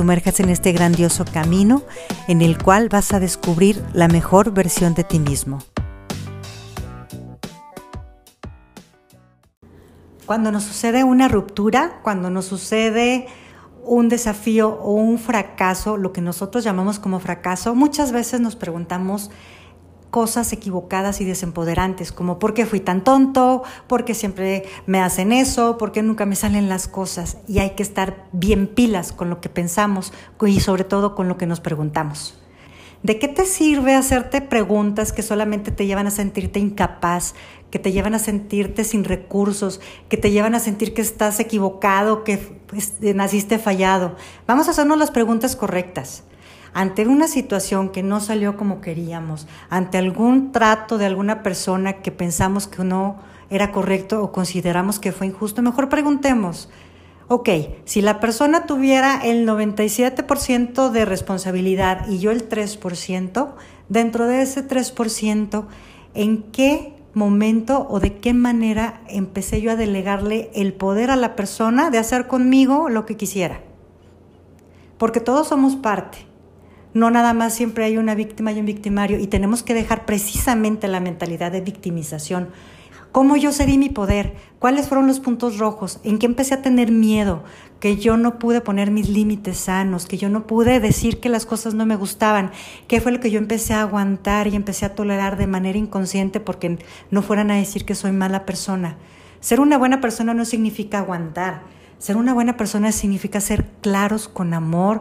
sumerjas en este grandioso camino en el cual vas a descubrir la mejor versión de ti mismo. Cuando nos sucede una ruptura, cuando nos sucede un desafío o un fracaso, lo que nosotros llamamos como fracaso, muchas veces nos preguntamos cosas equivocadas y desempoderantes, como por qué fui tan tonto, por qué siempre me hacen eso, por qué nunca me salen las cosas. Y hay que estar bien pilas con lo que pensamos y sobre todo con lo que nos preguntamos. ¿De qué te sirve hacerte preguntas que solamente te llevan a sentirte incapaz, que te llevan a sentirte sin recursos, que te llevan a sentir que estás equivocado, que naciste fallado? Vamos a hacernos las preguntas correctas ante una situación que no salió como queríamos, ante algún trato de alguna persona que pensamos que no era correcto o consideramos que fue injusto, mejor preguntemos, ok, si la persona tuviera el 97% de responsabilidad y yo el 3%, dentro de ese 3%, ¿en qué momento o de qué manera empecé yo a delegarle el poder a la persona de hacer conmigo lo que quisiera? Porque todos somos parte. No nada más siempre hay una víctima y un victimario y tenemos que dejar precisamente la mentalidad de victimización. ¿Cómo yo cedí mi poder? ¿Cuáles fueron los puntos rojos? ¿En qué empecé a tener miedo? Que yo no pude poner mis límites sanos, que yo no pude decir que las cosas no me gustaban. ¿Qué fue lo que yo empecé a aguantar y empecé a tolerar de manera inconsciente porque no fueran a decir que soy mala persona? Ser una buena persona no significa aguantar. Ser una buena persona significa ser claros con amor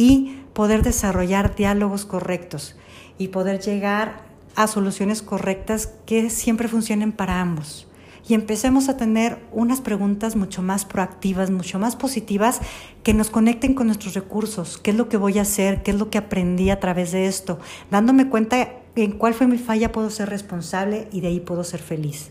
y poder desarrollar diálogos correctos y poder llegar a soluciones correctas que siempre funcionen para ambos. Y empecemos a tener unas preguntas mucho más proactivas, mucho más positivas, que nos conecten con nuestros recursos. ¿Qué es lo que voy a hacer? ¿Qué es lo que aprendí a través de esto? Dándome cuenta en cuál fue mi falla puedo ser responsable y de ahí puedo ser feliz.